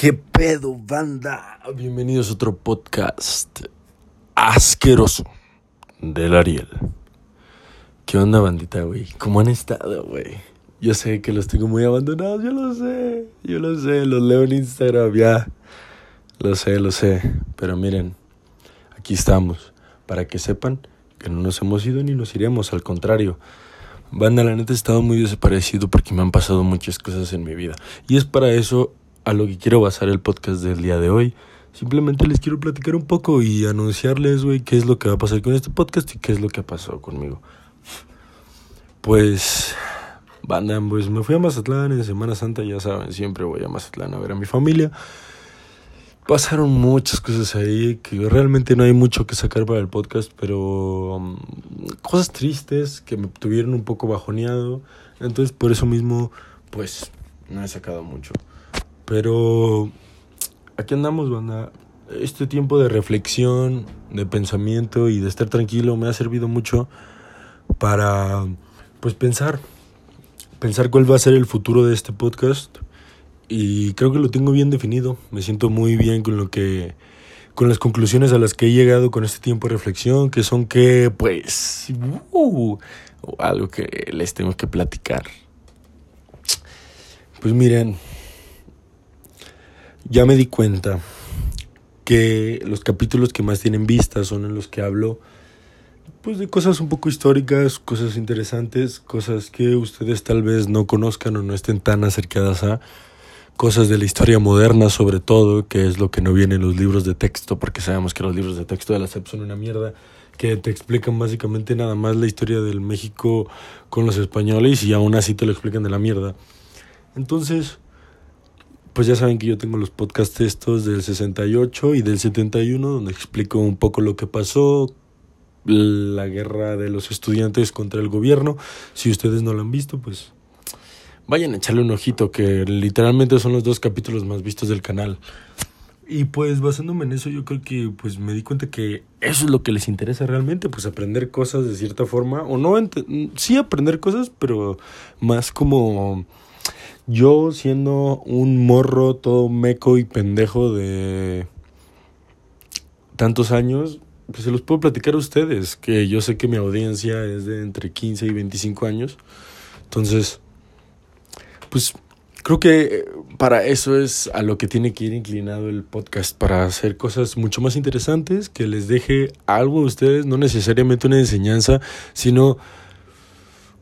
¿Qué pedo, banda? Bienvenidos a otro podcast asqueroso del Ariel. ¿Qué onda, bandita, güey? ¿Cómo han estado, güey? Yo sé que los tengo muy abandonados, yo lo sé, yo lo sé, los leo en Instagram, ya. Lo sé, lo sé. Pero miren, aquí estamos, para que sepan que no nos hemos ido ni nos iremos, al contrario. Banda, la neta he estado muy desaparecido porque me han pasado muchas cosas en mi vida. Y es para eso a lo que quiero basar el podcast del día de hoy. Simplemente les quiero platicar un poco y anunciarles, güey, qué es lo que va a pasar con este podcast y qué es lo que ha pasado conmigo. Pues, banda, pues me fui a Mazatlán en Semana Santa, ya saben, siempre voy a Mazatlán a ver a mi familia. Pasaron muchas cosas ahí que realmente no hay mucho que sacar para el podcast, pero um, cosas tristes que me tuvieron un poco bajoneado. Entonces, por eso mismo, pues, no he sacado mucho. Pero aquí andamos, banda. Este tiempo de reflexión, de pensamiento y de estar tranquilo me ha servido mucho para, pues, pensar. Pensar cuál va a ser el futuro de este podcast. Y creo que lo tengo bien definido. Me siento muy bien con lo que con las conclusiones a las que he llegado con este tiempo de reflexión, que son que, pues, uh, algo que les tengo que platicar. Pues miren, ya me di cuenta que los capítulos que más tienen vistas son en los que hablo pues de cosas un poco históricas, cosas interesantes, cosas que ustedes tal vez no conozcan o no estén tan acercadas a cosas de la historia moderna sobre todo, que es lo que no viene en los libros de texto, porque sabemos que los libros de texto de la SEP son una mierda, que te explican básicamente nada más la historia del México con los españoles y aún así te lo explican de la mierda. Entonces, pues ya saben que yo tengo los podcasts estos del 68 y del 71, donde explico un poco lo que pasó, la guerra de los estudiantes contra el gobierno. Si ustedes no lo han visto, pues vayan a echarle un ojito, que literalmente son los dos capítulos más vistos del canal. Y pues basándome en eso, yo creo que pues me di cuenta que eso es lo que les interesa realmente, pues aprender cosas de cierta forma, o no, sí aprender cosas, pero más como yo siendo un morro todo meco y pendejo de tantos años, pues se los puedo platicar a ustedes, que yo sé que mi audiencia es de entre 15 y 25 años. Entonces, pues creo que para eso es a lo que tiene que ir inclinado el podcast, para hacer cosas mucho más interesantes, que les deje algo a ustedes, no necesariamente una enseñanza, sino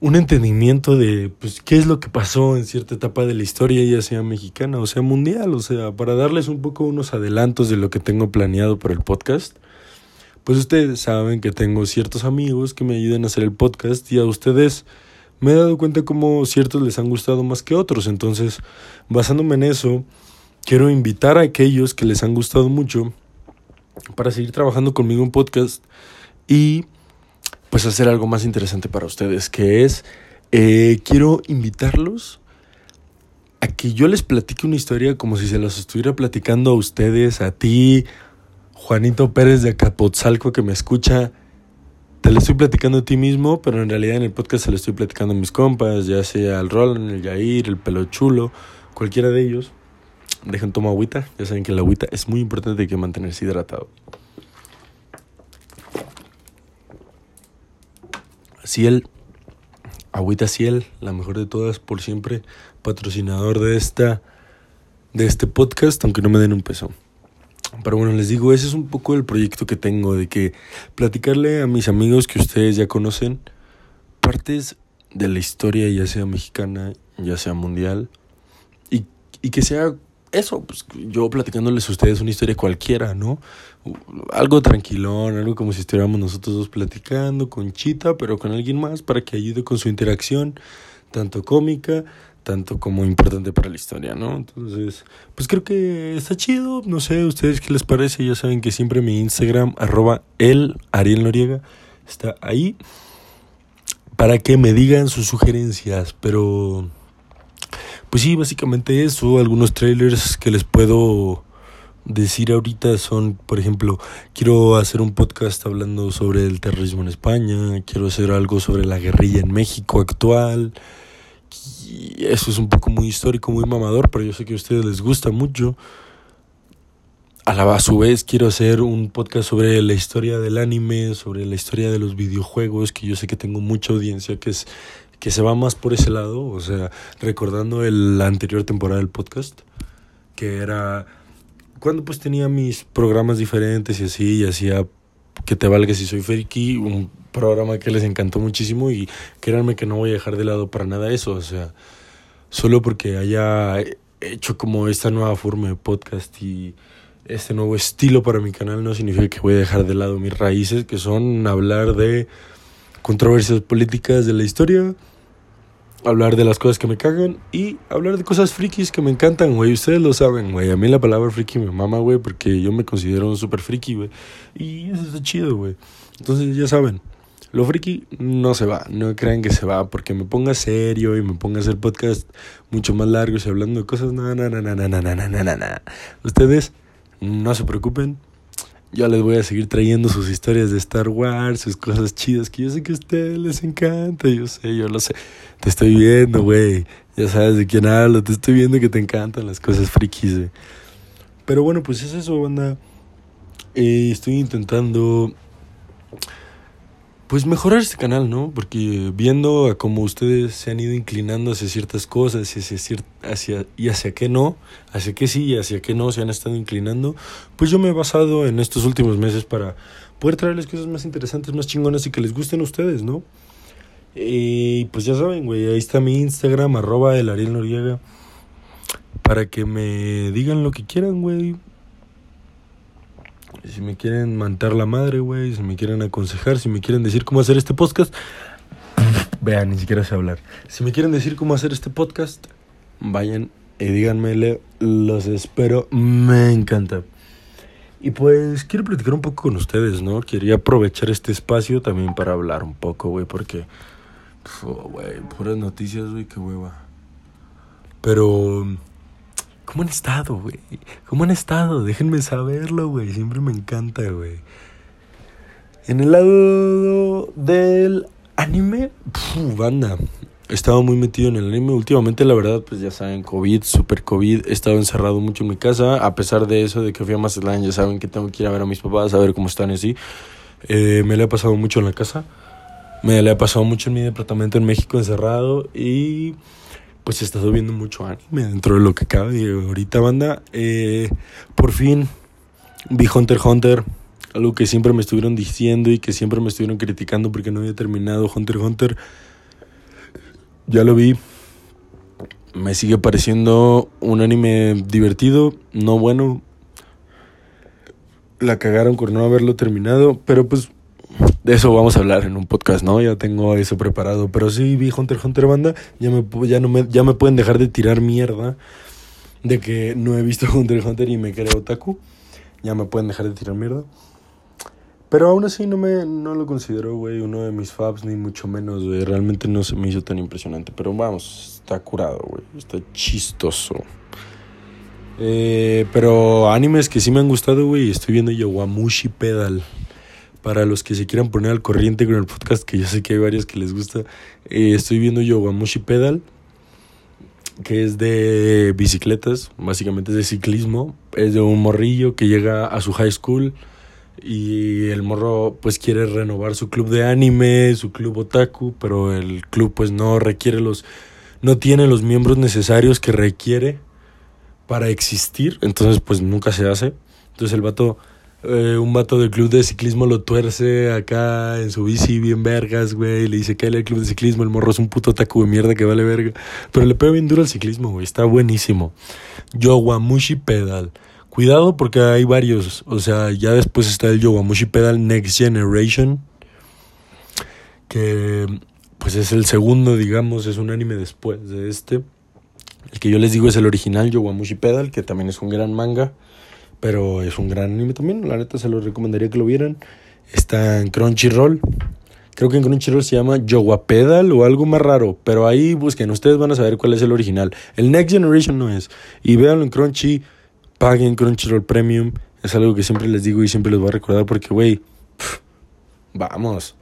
un entendimiento de pues qué es lo que pasó en cierta etapa de la historia, ya sea mexicana o sea mundial, o sea, para darles un poco unos adelantos de lo que tengo planeado para el podcast. Pues ustedes saben que tengo ciertos amigos que me ayudan a hacer el podcast y a ustedes me he dado cuenta como ciertos les han gustado más que otros, entonces basándome en eso, quiero invitar a aquellos que les han gustado mucho para seguir trabajando conmigo en podcast y pues hacer algo más interesante para ustedes, que es, eh, quiero invitarlos a que yo les platique una historia como si se las estuviera platicando a ustedes, a ti, Juanito Pérez de Acapotzalco que me escucha. Te lo estoy platicando a ti mismo, pero en realidad en el podcast se lo estoy platicando a mis compas, ya sea al Roland, el Yair, el Pelo Chulo, cualquiera de ellos. Dejen tomar agüita, ya saben que la agüita es muy importante y que mantenerse hidratado. Ciel, Agüita Ciel, la mejor de todas por siempre, patrocinador de esta de este podcast, aunque no me den un peso. Pero bueno, les digo, ese es un poco el proyecto que tengo de que platicarle a mis amigos que ustedes ya conocen partes de la historia, ya sea mexicana, ya sea mundial, y, y que sea eso, pues yo platicándoles a ustedes una historia cualquiera, ¿no? Algo tranquilón, algo como si estuviéramos nosotros dos platicando con Chita, pero con alguien más para que ayude con su interacción, tanto cómica, tanto como importante para la historia, ¿no? Entonces, pues creo que está chido, no sé, ustedes qué les parece, ya saben que siempre mi Instagram, arroba el Ariel Noriega, está ahí para que me digan sus sugerencias, pero pues sí, básicamente eso. Algunos trailers que les puedo decir ahorita son, por ejemplo, quiero hacer un podcast hablando sobre el terrorismo en España, quiero hacer algo sobre la guerrilla en México actual. Y eso es un poco muy histórico, muy mamador, pero yo sé que a ustedes les gusta mucho. a, la, a su vez quiero hacer un podcast sobre la historia del anime, sobre la historia de los videojuegos, que yo sé que tengo mucha audiencia que es que se va más por ese lado, o sea, recordando el, la anterior temporada del podcast, que era cuando pues tenía mis programas diferentes y así, y hacía que te valga si soy friki, un programa que les encantó muchísimo y créanme que no voy a dejar de lado para nada eso, o sea, solo porque haya hecho como esta nueva forma de podcast y este nuevo estilo para mi canal no significa que voy a dejar de lado mis raíces, que son hablar de controversias políticas de la historia, hablar de las cosas que me cagan y hablar de cosas frikis que me encantan, güey. Ustedes lo saben, güey. A mí la palabra friki me mama, güey, porque yo me considero un super friki, güey. Y eso está chido, güey. Entonces, ya saben, lo friki no se va. No crean que se va porque me ponga serio y me ponga a hacer podcast mucho más largos y hablando de cosas. No, no, no, no, no, no, no, no, no. Ustedes no se preocupen. Yo les voy a seguir trayendo sus historias de Star Wars, sus cosas chidas que yo sé que a ustedes les encanta. Yo sé, yo lo sé. Te estoy viendo, güey. Ya sabes de quién hablo. Te estoy viendo que te encantan las cosas frikis, güey. Pero bueno, pues es eso, banda. Eh, estoy intentando pues mejorar este canal, ¿no? Porque viendo a cómo ustedes se han ido inclinando hacia ciertas cosas y hacia, hacia, y hacia qué no, hacia qué sí y hacia qué no se han estado inclinando, pues yo me he basado en estos últimos meses para poder traerles cosas más interesantes, más chingonas y que les gusten a ustedes, ¿no? Y pues ya saben, güey, ahí está mi Instagram, arroba el Ariel Noriega, para que me digan lo que quieran, güey si me quieren mantar la madre, güey, si me quieren aconsejar, si me quieren decir cómo hacer este podcast, vean, ni siquiera sé hablar. Si me quieren decir cómo hacer este podcast, vayan y díganme, los espero, me encanta. Y pues quiero platicar un poco con ustedes, ¿no? Quería aprovechar este espacio también para hablar un poco, güey, porque, güey, puras noticias, güey, qué hueva. Pero ¿Cómo han estado, güey? ¿Cómo han estado? Déjenme saberlo, güey. Siempre me encanta, güey. En el lado del anime, banda. He estado muy metido en el anime. Últimamente, la verdad, pues ya saben, COVID, super COVID. He estado encerrado mucho en mi casa. A pesar de eso, de que fui a Mazatlán, ya saben que tengo que ir a ver a mis papás, a ver cómo están así. Eh, me le ha pasado mucho en la casa. Me le ha pasado mucho en mi departamento en México encerrado. Y pues he estado viendo mucho anime dentro de lo que cabe. Y ahorita, banda, eh, por fin vi Hunter Hunter. Algo que siempre me estuvieron diciendo y que siempre me estuvieron criticando porque no había terminado Hunter Hunter. Ya lo vi. Me sigue pareciendo un anime divertido, no bueno. La cagaron por no haberlo terminado, pero pues de eso vamos a hablar en un podcast, ¿no? Ya tengo eso preparado. Pero sí vi Hunter Hunter banda. Ya me, ya no me, ya me pueden dejar de tirar mierda de que no he visto Hunter Hunter y me creo otaku. Ya me pueden dejar de tirar mierda. Pero aún así no me no lo considero, güey, uno de mis faps, ni mucho menos, güey. Realmente no se me hizo tan impresionante. Pero vamos, está curado, güey. Está chistoso. Eh, pero animes que sí me han gustado, güey. Estoy viendo Yowamushi Pedal para los que se quieran poner al corriente con el podcast, que yo sé que hay varios que les gusta, eh, estoy viendo Yogamushi Pedal, que es de bicicletas, básicamente es de ciclismo, es de un morrillo que llega a su high school y el morro pues quiere renovar su club de anime, su club otaku, pero el club pues no requiere los, no tiene los miembros necesarios que requiere para existir, entonces pues nunca se hace, entonces el vato eh, un vato del club de ciclismo lo tuerce acá en su bici bien vergas, güey. Le dice que el club de ciclismo, el morro es un puto taco de mierda que vale verga. Pero le pega bien duro al ciclismo, güey. Está buenísimo. Yowamushi Pedal. Cuidado porque hay varios. O sea, ya después está el Yowamushi Pedal Next Generation. Que pues es el segundo, digamos, es un anime después de este. El que yo les digo es el original Yowamushi Pedal, que también es un gran manga. Pero es un gran anime también. La neta se lo recomendaría que lo vieran. Está en Crunchyroll. Creo que en Crunchyroll se llama Pedal o algo más raro. Pero ahí busquen. Ustedes van a saber cuál es el original. El Next Generation no es. Y véanlo en Crunchy. Paguen Crunchyroll Premium. Es algo que siempre les digo y siempre les voy a recordar porque, güey, vamos.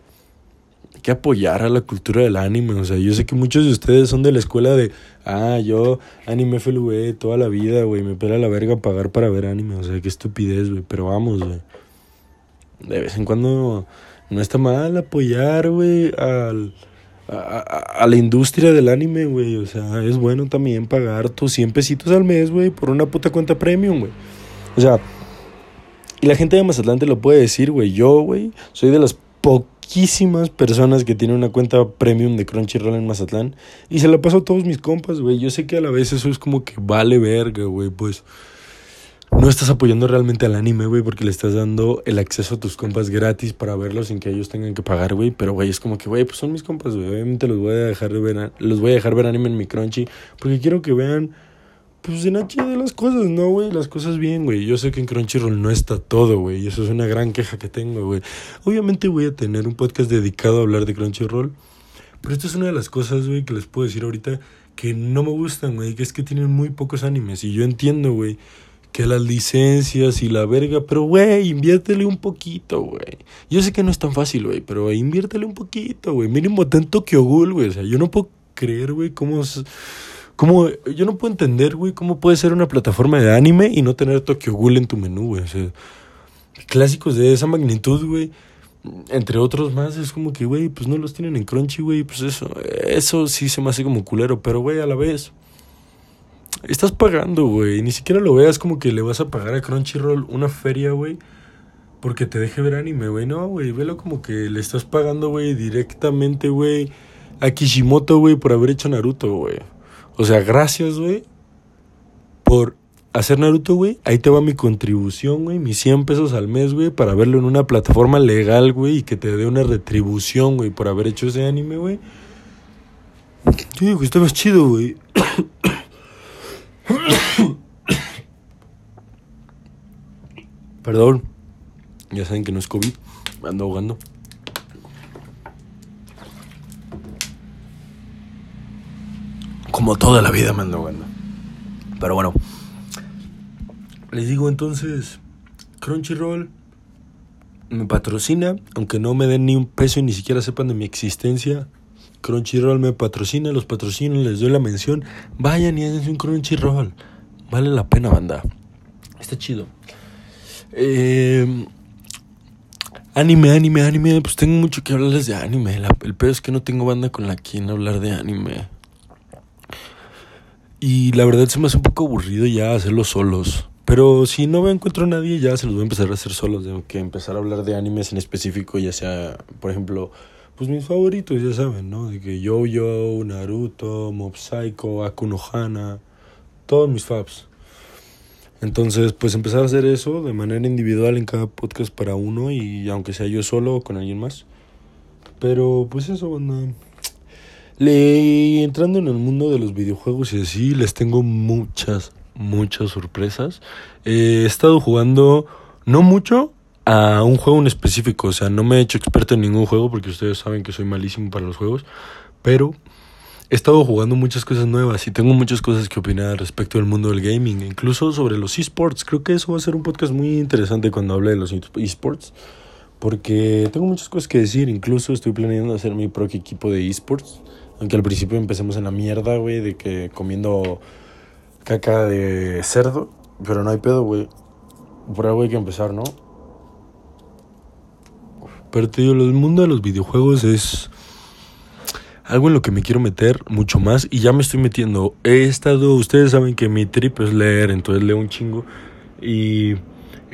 Que apoyar a la cultura del anime. O sea, yo sé que muchos de ustedes son de la escuela de, ah, yo anime FLV toda la vida, güey, me pela la verga pagar para ver anime. O sea, qué estupidez, güey, pero vamos, güey. De vez en cuando no está mal apoyar, güey, al... A, a, la industria del anime, güey. O sea, es bueno también pagar tus 100 pesitos al mes, güey, por una puta cuenta premium, güey. O sea, y la gente de Mazatlán te lo puede decir, güey. Yo, güey, soy de las poquísimas personas que tienen una cuenta premium de Crunchyroll en Mazatlán. Y se la paso a todos mis compas, güey. Yo sé que a la vez eso es como que vale verga, güey. Pues no estás apoyando realmente al anime, güey, porque le estás dando el acceso a tus compas gratis para verlos sin que ellos tengan que pagar, güey. Pero, güey, es como que, güey, pues son mis compas, güey. Obviamente los voy a dejar de ver, los voy a dejar ver anime en mi Crunchy porque quiero que vean pues en de las cosas, ¿no, güey? Las cosas bien, güey. Yo sé que en Crunchyroll no está todo, güey. Y eso es una gran queja que tengo, güey. Obviamente voy a tener un podcast dedicado a hablar de Crunchyroll. Pero esto es una de las cosas, güey, que les puedo decir ahorita que no me gustan, güey. Que es que tienen muy pocos animes. Y yo entiendo, güey, que las licencias y la verga. Pero, güey, inviértele un poquito, güey. Yo sé que no es tan fácil, güey. Pero inviértele un poquito, güey. Mínimo ten Tokyo Ghoul, güey. O sea, yo no puedo creer, güey, cómo... ¿Cómo? Yo no puedo entender, güey, cómo puede ser una plataforma de anime y no tener Tokyo Ghoul en tu menú, güey. O sea, clásicos de esa magnitud, güey, entre otros más, es como que, güey, pues no los tienen en Crunchy, güey, pues eso, eso sí se me hace como culero, pero, güey, a la vez, estás pagando, güey, ni siquiera lo veas como que le vas a pagar a Crunchyroll una feria, güey, porque te deje ver anime, güey, no, güey, velo como que le estás pagando, güey, directamente, güey, a Kishimoto, güey, por haber hecho Naruto, güey. O sea, gracias, güey, por hacer Naruto, güey. Ahí te va mi contribución, güey, mis 100 pesos al mes, güey, para verlo en una plataforma legal, güey, y que te dé una retribución, güey, por haber hecho ese anime, güey. Yo digo que chido, güey. Perdón. Ya saben que no es COVID. Me ando ahogando. Como toda la vida me ando bueno. Pero bueno. Les digo entonces, Crunchyroll me patrocina, aunque no me den ni un peso y ni siquiera sepan de mi existencia. Crunchyroll me patrocina, los patrocino, les doy la mención. Vayan y háganse un Crunchyroll. Vale la pena, banda. Está chido. Eh, anime, anime, anime. Pues tengo mucho que hablarles de anime. el peor es que no tengo banda con la quien hablar de anime. Y la verdad se me hace un poco aburrido ya hacerlo solos. Pero si no me encuentro a nadie, ya se los voy a empezar a hacer solos. Tengo que empezar a hablar de animes en específico, ya sea, por ejemplo, pues mis favoritos, ya saben, ¿no? De que Yo-Yo, Naruto, Mob Psycho, Akuno Hana, todos mis faps. Entonces, pues empezar a hacer eso de manera individual en cada podcast para uno y aunque sea yo solo o con alguien más. Pero pues eso, bueno, le, entrando en el mundo de los videojuegos y así, les tengo muchas, muchas sorpresas. he estado jugando, no mucho, a un juego en específico. O sea, no me he hecho experto en ningún juego porque ustedes saben que soy malísimo para los juegos. Pero he estado jugando muchas cosas nuevas y tengo muchas cosas que opinar respecto del mundo del gaming, incluso sobre los esports. Creo que eso va a ser un podcast muy interesante cuando hable de los esports. Porque tengo muchas cosas que decir, incluso estoy planeando hacer mi propio equipo de esports. Aunque al principio empecemos en la mierda, güey, de que comiendo caca de cerdo. Pero no hay pedo, güey. Por algo hay que empezar, ¿no? Pero te digo, el mundo de los videojuegos es algo en lo que me quiero meter mucho más y ya me estoy metiendo. He estado, ustedes saben que mi trip es leer, entonces leo un chingo y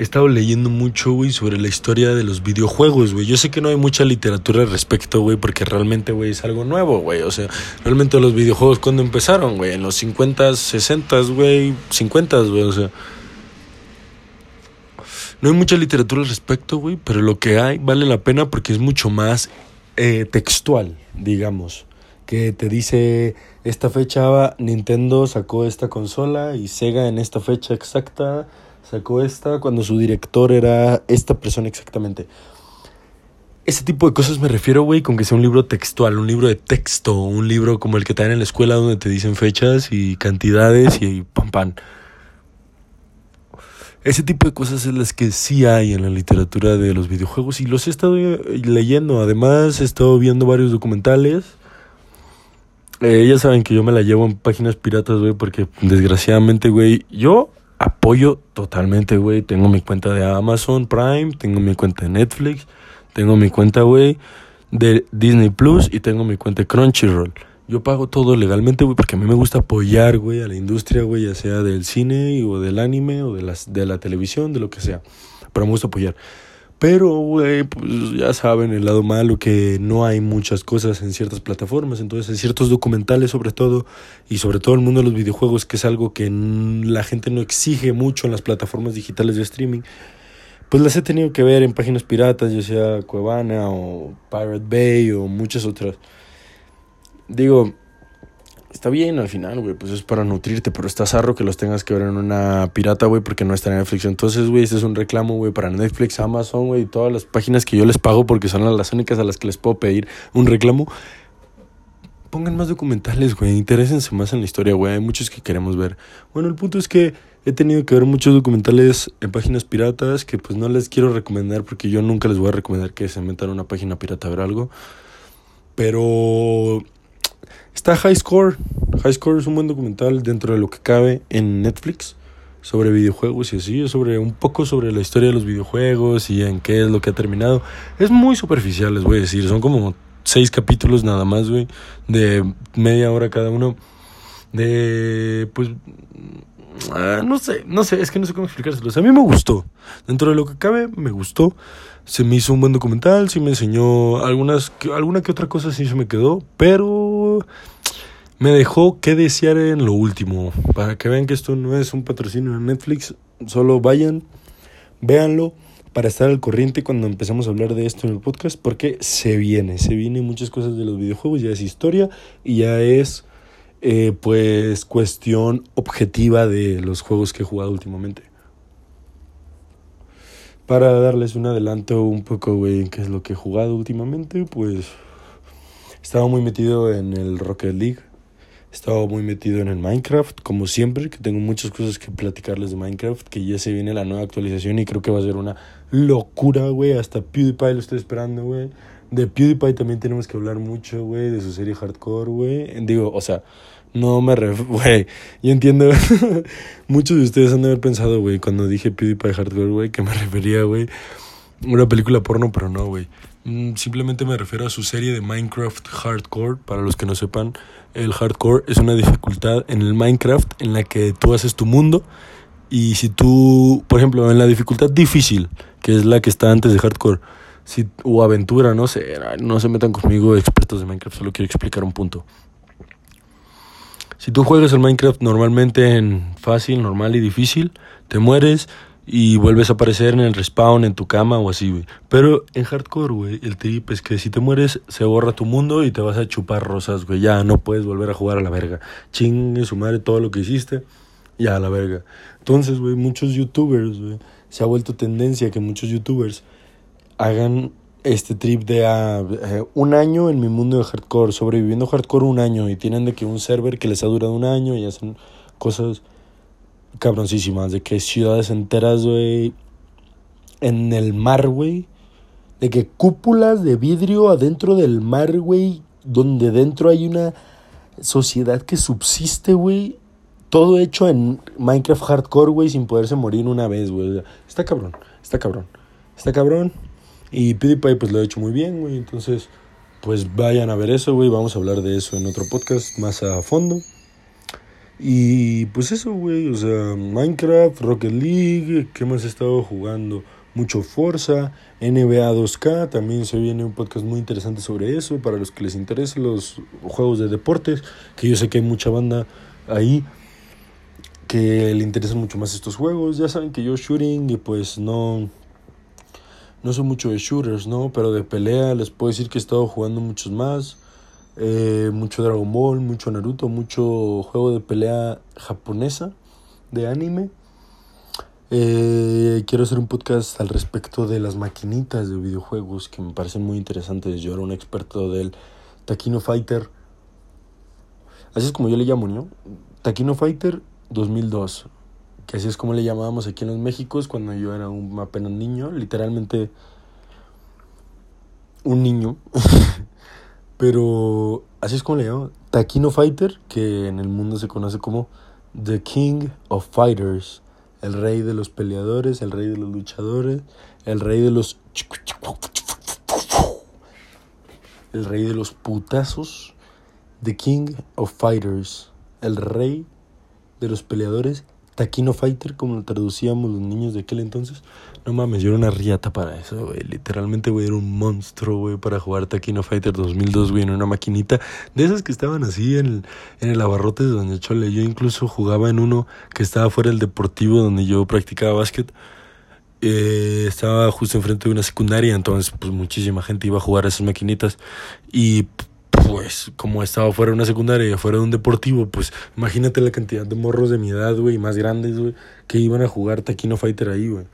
he estado leyendo mucho, güey, sobre la historia de los videojuegos, güey. Yo sé que no hay mucha literatura al respecto, güey, porque realmente, güey, es algo nuevo, güey. O sea, realmente los videojuegos, ¿cuándo empezaron, güey? En los 50, 60, güey, 50, güey, o sea. No hay mucha literatura al respecto, güey, pero lo que hay vale la pena porque es mucho más eh, textual, digamos. Que te dice, esta fecha Nintendo sacó esta consola y Sega en esta fecha exacta sacó esta cuando su director era esta persona exactamente. Ese tipo de cosas me refiero, güey, con que sea un libro textual, un libro de texto, un libro como el que te dan en la escuela donde te dicen fechas y cantidades y pam pam. ese tipo de cosas es las que sí hay en la literatura de los videojuegos y los he estado leyendo. Además, he estado viendo varios documentales. Eh, ya saben que yo me la llevo en páginas piratas, güey, porque desgraciadamente, güey, yo apoyo totalmente, güey. Tengo mi cuenta de Amazon Prime, tengo mi cuenta de Netflix, tengo mi cuenta, güey, de Disney Plus y tengo mi cuenta de Crunchyroll. Yo pago todo legalmente, güey, porque a mí me gusta apoyar, güey, a la industria, güey, ya sea del cine o del anime o de, las, de la televisión, de lo que sea. Pero me gusta apoyar. Pero, güey, pues ya saben el lado malo que no hay muchas cosas en ciertas plataformas. Entonces, en ciertos documentales, sobre todo, y sobre todo el mundo de los videojuegos, que es algo que la gente no exige mucho en las plataformas digitales de streaming, pues las he tenido que ver en páginas piratas, ya sea Cuevana o Pirate Bay o muchas otras digo, está bien al final, güey, pues es para nutrirte, pero está zarro que los tengas que ver en una pirata, güey, porque no está en Netflix. Entonces, güey, este es un reclamo, güey, para Netflix, Amazon, güey, y todas las páginas que yo les pago porque son las únicas a las que les puedo pedir un reclamo. Pongan más documentales, güey, interésense más en la historia, güey, hay muchos que queremos ver. Bueno, el punto es que he tenido que ver muchos documentales en páginas piratas que pues no les quiero recomendar porque yo nunca les voy a recomendar que se metan a una página pirata a ver algo. Pero Está High Score. High Score es un buen documental dentro de lo que cabe en Netflix sobre videojuegos y así, sobre un poco sobre la historia de los videojuegos y en qué es lo que ha terminado. Es muy superficial, les voy a decir. Son como seis capítulos nada más, güey, de media hora cada uno. De, pues, ah, no sé, no sé, es que no sé cómo explicárselos. A mí me gustó. Dentro de lo que cabe, me gustó. Se me hizo un buen documental, sí me enseñó algunas, alguna que otra cosa sí se me quedó, pero me dejó que desear en lo último. Para que vean que esto no es un patrocinio de Netflix, solo vayan, véanlo para estar al corriente cuando empezamos a hablar de esto en el podcast, porque se viene, se vienen muchas cosas de los videojuegos, ya es historia y ya es eh, pues cuestión objetiva de los juegos que he jugado últimamente. Para darles un adelanto un poco, güey, qué es lo que he jugado últimamente, pues estaba muy metido en el Rocket League estaba muy metido en el Minecraft, como siempre, que tengo muchas cosas que platicarles de Minecraft, que ya se viene la nueva actualización y creo que va a ser una locura, güey. Hasta PewDiePie lo estoy esperando, güey. De PewDiePie también tenemos que hablar mucho, güey, de su serie Hardcore, güey. Digo, o sea, no me ref... Güey, yo entiendo. Muchos de ustedes han de haber pensado, güey, cuando dije PewDiePie Hardcore, güey, que me refería, güey, una película porno, pero no, güey. Mm, simplemente me refiero a su serie de Minecraft Hardcore. Para los que no sepan, el hardcore es una dificultad en el Minecraft en la que tú haces tu mundo. Y si tú, por ejemplo, en la dificultad difícil, que es la que está antes de hardcore, si, o aventura, no sé, no se metan conmigo expertos de Minecraft, solo quiero explicar un punto. Si tú juegas el Minecraft normalmente en fácil, normal y difícil, te mueres y vuelves a aparecer en el respawn, en tu cama o así, güey. Pero en hardcore, güey, el trip es que si te mueres, se borra tu mundo y te vas a chupar rosas, güey. Ya no puedes volver a jugar a la verga. Chingue su madre todo lo que hiciste, ya a la verga. Entonces, güey, muchos youtubers, güey, se ha vuelto tendencia que muchos youtubers hagan este trip de ah, eh, un año en mi mundo de hardcore, sobreviviendo hardcore un año y tienen de que un server que les ha durado un año y hacen cosas cabroncísimas, de que ciudades enteras, güey, en el mar, güey, de que cúpulas de vidrio adentro del mar, güey, donde dentro hay una sociedad que subsiste, güey, todo hecho en Minecraft Hardcore, güey, sin poderse morir una vez, güey. Está cabrón, está cabrón, está cabrón. Y PewDiePie pues lo ha hecho muy bien, güey, entonces pues vayan a ver eso, güey, vamos a hablar de eso en otro podcast más a fondo. Y pues eso, güey, o sea, Minecraft, Rocket League, ¿qué más he estado jugando? Mucho Forza, NBA 2K, también se viene un podcast muy interesante sobre eso, para los que les interesen los juegos de deportes, que yo sé que hay mucha banda ahí que le interesan mucho más estos juegos. Ya saben que yo shooting y pues no no soy mucho de shooters, ¿no? Pero de pelea les puedo decir que he estado jugando muchos más. Eh, mucho Dragon Ball, mucho Naruto, mucho juego de pelea japonesa de anime. Eh, quiero hacer un podcast al respecto de las maquinitas de videojuegos que me parecen muy interesantes. Yo era un experto del Takino Fighter. Así es como yo le llamo, ¿no? Takino Fighter 2002. que así es como le llamábamos aquí en los Méxicos cuando yo era un apenas niño, literalmente un niño. Pero así es como le llaman. Taquino Fighter, que en el mundo se conoce como The King of Fighters. El rey de los peleadores, el rey de los luchadores, el rey de los... El rey de los putazos. The King of Fighters. El rey de los peleadores Taquino Fighter, como lo traducíamos los niños de aquel entonces. No mames, yo era una riata para eso, güey. Literalmente, güey, era un monstruo, güey, para jugar Taquino Fighter 2002, güey, en una maquinita. De esas que estaban así en el, en el abarrote de Doña Chole. Yo incluso jugaba en uno que estaba fuera del deportivo donde yo practicaba básquet. Eh, estaba justo enfrente de una secundaria, entonces pues muchísima gente iba a jugar a esas maquinitas y pues como estaba fuera de una secundaria y fuera de un deportivo, pues imagínate la cantidad de morros de mi edad, güey, más grandes, güey, que iban a jugar Taquino Fighter ahí, güey.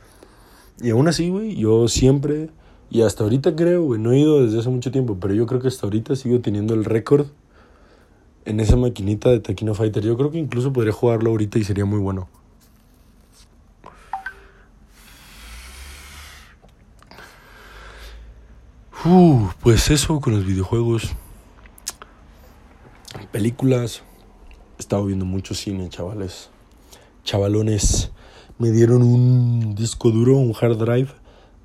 Y aún así, güey, yo siempre, y hasta ahorita creo, güey, no he ido desde hace mucho tiempo, pero yo creo que hasta ahorita sigo teniendo el récord en esa maquinita de Taquino Fighter. Yo creo que incluso podría jugarlo ahorita y sería muy bueno. Uh, pues eso con los videojuegos películas. He estado viendo mucho cine, chavales. Chavalones. Me dieron un disco duro, un hard drive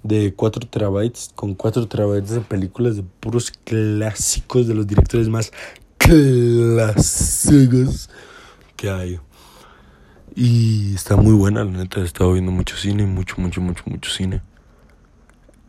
de 4 terabytes, con 4 terabytes de películas de puros clásicos de los directores más clásicos que hay. Y está muy buena, la neta. He estado viendo mucho cine, mucho, mucho, mucho, mucho cine.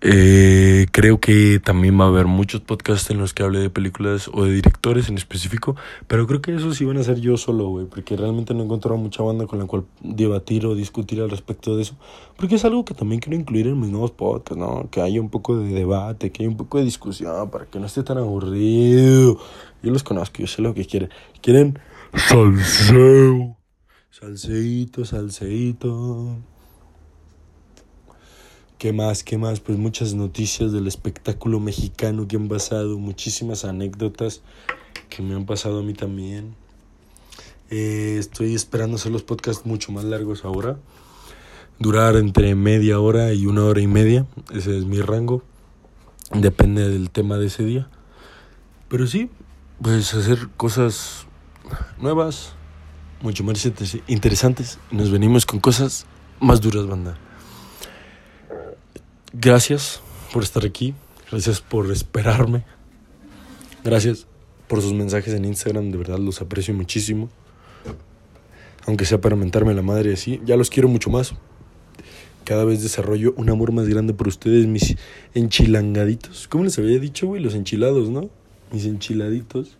Eh, creo que también va a haber muchos podcasts en los que hable de películas o de directores en específico, pero creo que esos sí van a ser yo solo, güey, porque realmente no he encontrado mucha banda con la cual debatir o discutir al respecto de eso, porque es algo que también quiero incluir en mis nuevos podcasts, ¿no? Que haya un poco de debate, que haya un poco de discusión, para que no esté tan aburrido. Yo los conozco, yo sé lo que quieren. Quieren salseo, salseito, salseito. ¿Qué más? ¿Qué más? Pues muchas noticias del espectáculo mexicano que han pasado, muchísimas anécdotas que me han pasado a mí también. Eh, estoy esperando hacer los podcasts mucho más largos ahora. Durar entre media hora y una hora y media. Ese es mi rango. Depende del tema de ese día. Pero sí, pues hacer cosas nuevas, mucho más interesantes. Nos venimos con cosas más duras, banda. Gracias por estar aquí. Gracias por esperarme. Gracias por sus mensajes en Instagram. De verdad los aprecio muchísimo. Aunque sea para mentarme la madre así. Ya los quiero mucho más. Cada vez desarrollo un amor más grande por ustedes, mis enchilangaditos. ¿Cómo les había dicho, güey? Los enchilados, ¿no? Mis enchiladitos.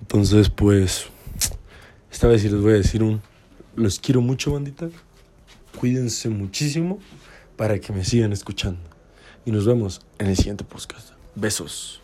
Entonces, pues, esta vez sí les voy a decir un... Los quiero mucho, bandita. Cuídense muchísimo para que me sigan escuchando. Y nos vemos en el siguiente podcast. Besos.